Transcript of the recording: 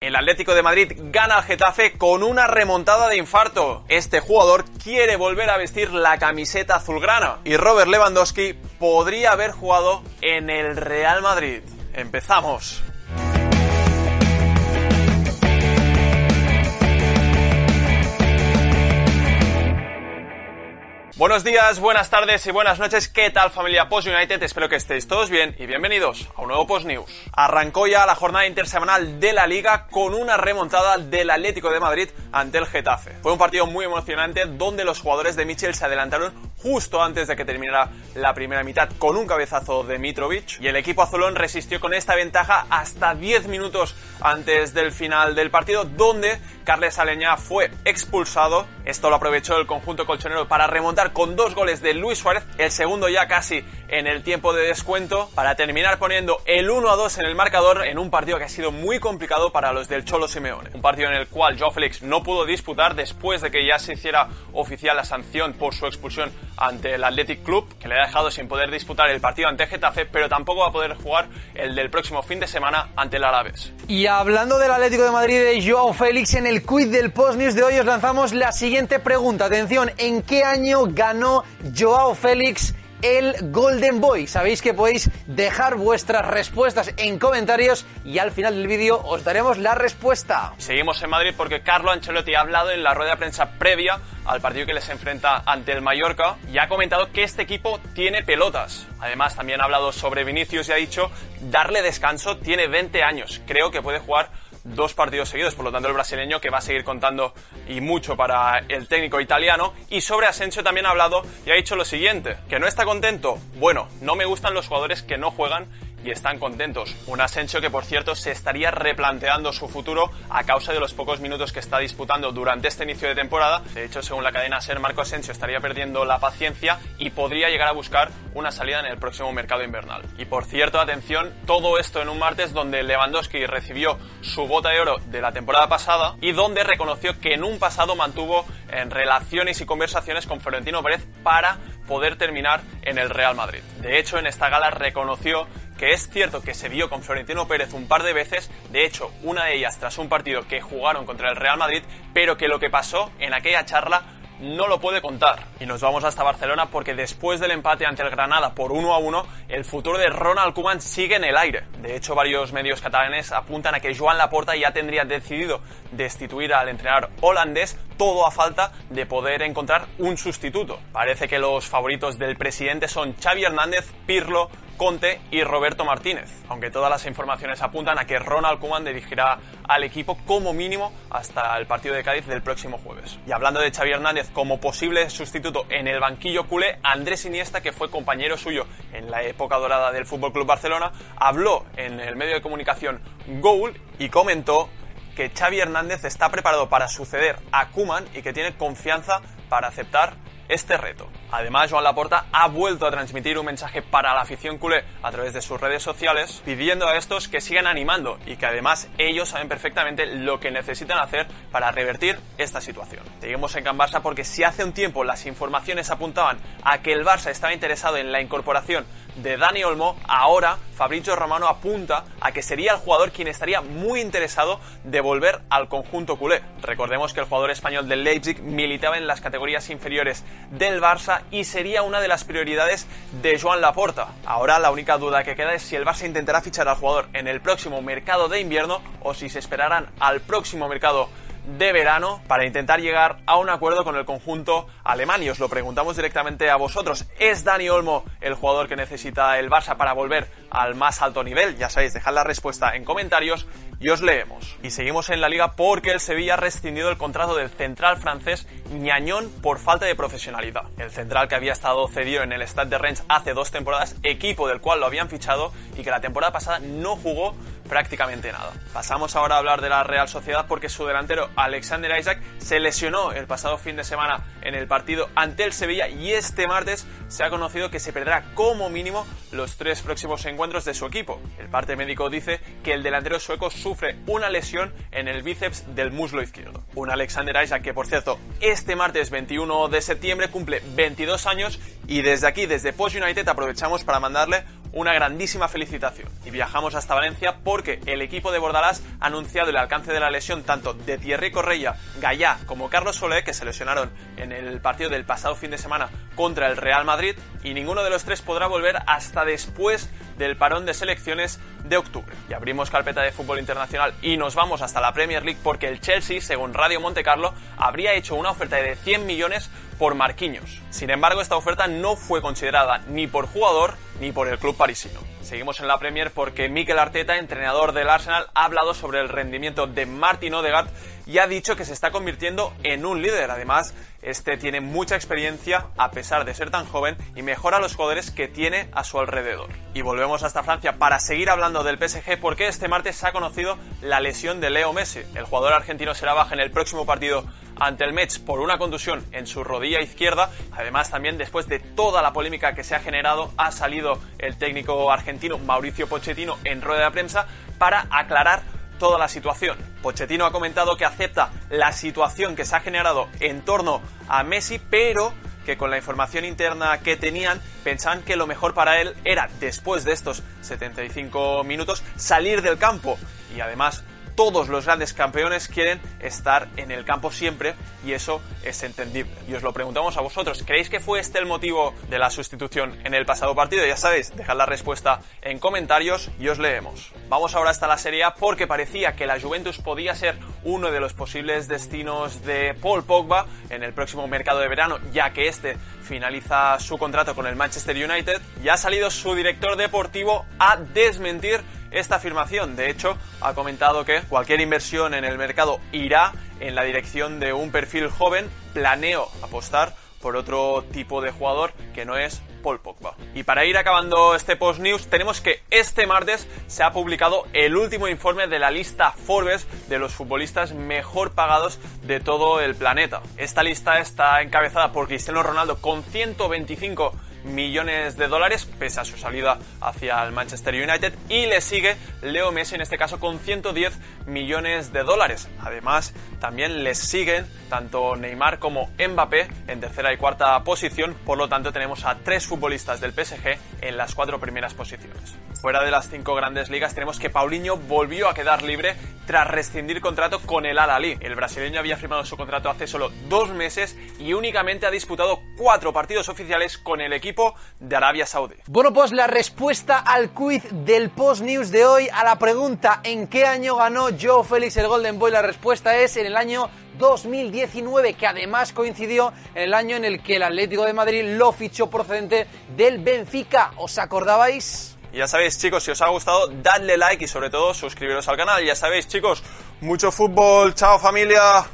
El Atlético de Madrid gana al Getafe con una remontada de infarto. Este jugador quiere volver a vestir la camiseta azulgrana y Robert Lewandowski podría haber jugado en el Real Madrid. Empezamos. Buenos días, buenas tardes y buenas noches. ¿Qué tal familia Post United? Espero que estéis todos bien y bienvenidos a un nuevo Post News. Arrancó ya la jornada intersemanal de la Liga con una remontada del Atlético de Madrid ante el Getafe. Fue un partido muy emocionante donde los jugadores de Michel se adelantaron justo antes de que terminara la primera mitad con un cabezazo de Mitrovic y el equipo azulón resistió con esta ventaja hasta 10 minutos antes del final del partido donde Carles Aleñá fue expulsado. Esto lo aprovechó el conjunto colchonero para remontar con dos goles de Luis Suárez, el segundo ya casi en el tiempo de descuento, para terminar poniendo el 1 a 2 en el marcador en un partido que ha sido muy complicado para los del Cholo Simeone. Un partido en el cual Joao Félix no pudo disputar después de que ya se hiciera oficial la sanción por su expulsión ante el Athletic Club, que le ha dejado sin poder disputar el partido ante Getafe, pero tampoco va a poder jugar el del próximo fin de semana ante el Alaves. Y hablando del Atlético de Madrid de Joao Félix, en el quiz del Post News de hoy os lanzamos la siguiente pregunta. Atención, ¿en qué año ganó Joao Félix el Golden Boy. Sabéis que podéis dejar vuestras respuestas en comentarios y al final del vídeo os daremos la respuesta. Seguimos en Madrid porque Carlo Ancelotti ha hablado en la rueda de prensa previa al partido que les enfrenta ante el Mallorca y ha comentado que este equipo tiene pelotas. Además también ha hablado sobre Vinicius y ha dicho darle descanso, tiene 20 años, creo que puede jugar dos partidos seguidos, por lo tanto el brasileño que va a seguir contando y mucho para el técnico italiano. Y sobre Asensio también ha hablado y ha dicho lo siguiente, que no está contento. Bueno, no me gustan los jugadores que no juegan y están contentos. Un Asensio que, por cierto, se estaría replanteando su futuro a causa de los pocos minutos que está disputando durante este inicio de temporada. De hecho, según la cadena SER, Marco Asensio estaría perdiendo la paciencia y podría llegar a buscar una salida en el próximo mercado invernal. Y por cierto, atención, todo esto en un martes donde Lewandowski recibió su bota de oro de la temporada pasada y donde reconoció que en un pasado mantuvo en relaciones y conversaciones con Florentino Pérez para poder terminar en el Real Madrid. De hecho, en esta gala reconoció que es cierto que se vio con Florentino Pérez un par de veces, de hecho, una de ellas tras un partido que jugaron contra el Real Madrid, pero que lo que pasó en aquella charla no lo puede contar. Y nos vamos hasta Barcelona porque después del empate ante el Granada por 1 a 1, el futuro de Ronald Koeman sigue en el aire. De hecho, varios medios catalanes apuntan a que Joan Laporta ya tendría decidido destituir al entrenador holandés, todo a falta de poder encontrar un sustituto. Parece que los favoritos del presidente son Xavi Hernández, Pirlo, Conte y Roberto Martínez, aunque todas las informaciones apuntan a que Ronald Koeman dirigirá al equipo como mínimo hasta el partido de Cádiz del próximo jueves. Y hablando de Xavi Hernández como posible sustituto en el banquillo culé, Andrés Iniesta, que fue compañero suyo en la época dorada del Fútbol Club Barcelona, habló en el medio de comunicación Goal y comentó que Xavi Hernández está preparado para suceder a Koeman y que tiene confianza para aceptar este reto. Además, Joan Laporta ha vuelto a transmitir un mensaje para la afición culé a través de sus redes sociales, pidiendo a estos que sigan animando y que además ellos saben perfectamente lo que necesitan hacer para revertir esta situación. Seguimos en Can Barça porque si hace un tiempo las informaciones apuntaban a que el Barça estaba interesado en la incorporación de Dani Olmo, ahora Fabrizio Romano apunta a que sería el jugador quien estaría muy interesado de volver al conjunto culé. Recordemos que el jugador español del Leipzig militaba en las categorías inferiores del Barça y sería una de las prioridades de Joan Laporta. Ahora la única duda que queda es si el Barça intentará fichar al jugador en el próximo mercado de invierno o si se esperarán al próximo mercado de verano para intentar llegar a un acuerdo con el conjunto alemán. Y os lo preguntamos directamente a vosotros. ¿Es Dani Olmo el jugador que necesita el Barça para volver al más alto nivel? Ya sabéis, dejad la respuesta en comentarios. Y os leemos. Y seguimos en la liga porque el Sevilla ha rescindido el contrato del central francés Ñañón por falta de profesionalidad. El central que había estado cedido en el Stade de Rennes hace dos temporadas, equipo del cual lo habían fichado y que la temporada pasada no jugó prácticamente nada. Pasamos ahora a hablar de la Real Sociedad porque su delantero Alexander Isaac se lesionó el pasado fin de semana en el partido ante el Sevilla y este martes se ha conocido que se perderá como mínimo los tres próximos encuentros de su equipo. El parte médico dice que el delantero sueco sufre una lesión en el bíceps del muslo izquierdo. Un Alexander Isaac que por cierto este martes 21 de septiembre cumple 22 años y desde aquí, desde Post United, aprovechamos para mandarle una grandísima felicitación. Y viajamos hasta Valencia porque el equipo de Bordalás ha anunciado el alcance de la lesión tanto de Thierry Correia, Gallá como Carlos Solé, que se lesionaron en el partido del pasado fin de semana contra el Real Madrid, y ninguno de los tres podrá volver hasta después del parón de selecciones de octubre. Y abrimos carpeta de fútbol internacional y nos vamos hasta la Premier League porque el Chelsea, según Radio Monte Carlo, habría hecho una oferta de 100 millones por Marquinhos. Sin embargo, esta oferta no fue considerada ni por jugador ni por el club parisino. Seguimos en la Premier porque Mikel Arteta, entrenador del Arsenal, ha hablado sobre el rendimiento de Martin Odegaard y ha dicho que se está convirtiendo en un líder. Además, este tiene mucha experiencia a pesar de ser tan joven y mejora los jugadores que tiene a su alrededor. Y volvemos hasta Francia para seguir hablando del PSG porque este martes se ha conocido la lesión de Leo Messi. El jugador argentino será baja en el próximo partido ante el Mets por una contusión en su rodilla izquierda. Además, también después de toda la polémica que se ha generado, ha salido el técnico argentino Mauricio Pochettino en rueda de prensa para aclarar toda la situación. Pochettino ha comentado que acepta la situación que se ha generado en torno a Messi, pero que con la información interna que tenían pensaban que lo mejor para él era, después de estos 75 minutos, salir del campo. Y además todos los grandes campeones quieren estar en el campo siempre y eso es entendible. Y os lo preguntamos a vosotros, ¿creéis que fue este el motivo de la sustitución en el pasado partido? Ya sabéis, dejad la respuesta en comentarios y os leemos. Vamos ahora hasta la Serie A porque parecía que la Juventus podía ser uno de los posibles destinos de Paul Pogba en el próximo mercado de verano, ya que este finaliza su contrato con el Manchester United y ha salido su director deportivo a desmentir esta afirmación. De hecho, ha comentado que cualquier inversión en el mercado irá en la dirección de un perfil joven. Planeo apostar por otro tipo de jugador que no es Paul Pogba. Y para ir acabando este post news, tenemos que este martes se ha publicado el último informe de la lista Forbes de los futbolistas mejor pagados de todo el planeta. Esta lista está encabezada por Cristiano Ronaldo con 125 millones de dólares pese a su salida hacia el Manchester United y le sigue Leo Messi en este caso con 110 millones de dólares. Además, también les siguen tanto Neymar como Mbappé en tercera y cuarta posición, por lo tanto tenemos a tres futbolistas del PSG en las cuatro primeras posiciones. Fuera de las cinco grandes ligas tenemos que Paulinho volvió a quedar libre tras rescindir contrato con el Al Ali. El brasileño había firmado su contrato hace solo dos meses y únicamente ha disputado cuatro partidos oficiales con el equipo de Arabia Saudí. Bueno, pues la respuesta al quiz del Post News de hoy a la pregunta ¿en qué año ganó Joe Félix el Golden Boy? La respuesta es en el año 2019, que además coincidió en el año en el que el Atlético de Madrid lo fichó procedente del Benfica. ¿Os acordabais? Ya sabéis, chicos, si os ha gustado, dadle like y sobre todo suscribiros al canal. Ya sabéis, chicos, mucho fútbol. Chao, familia.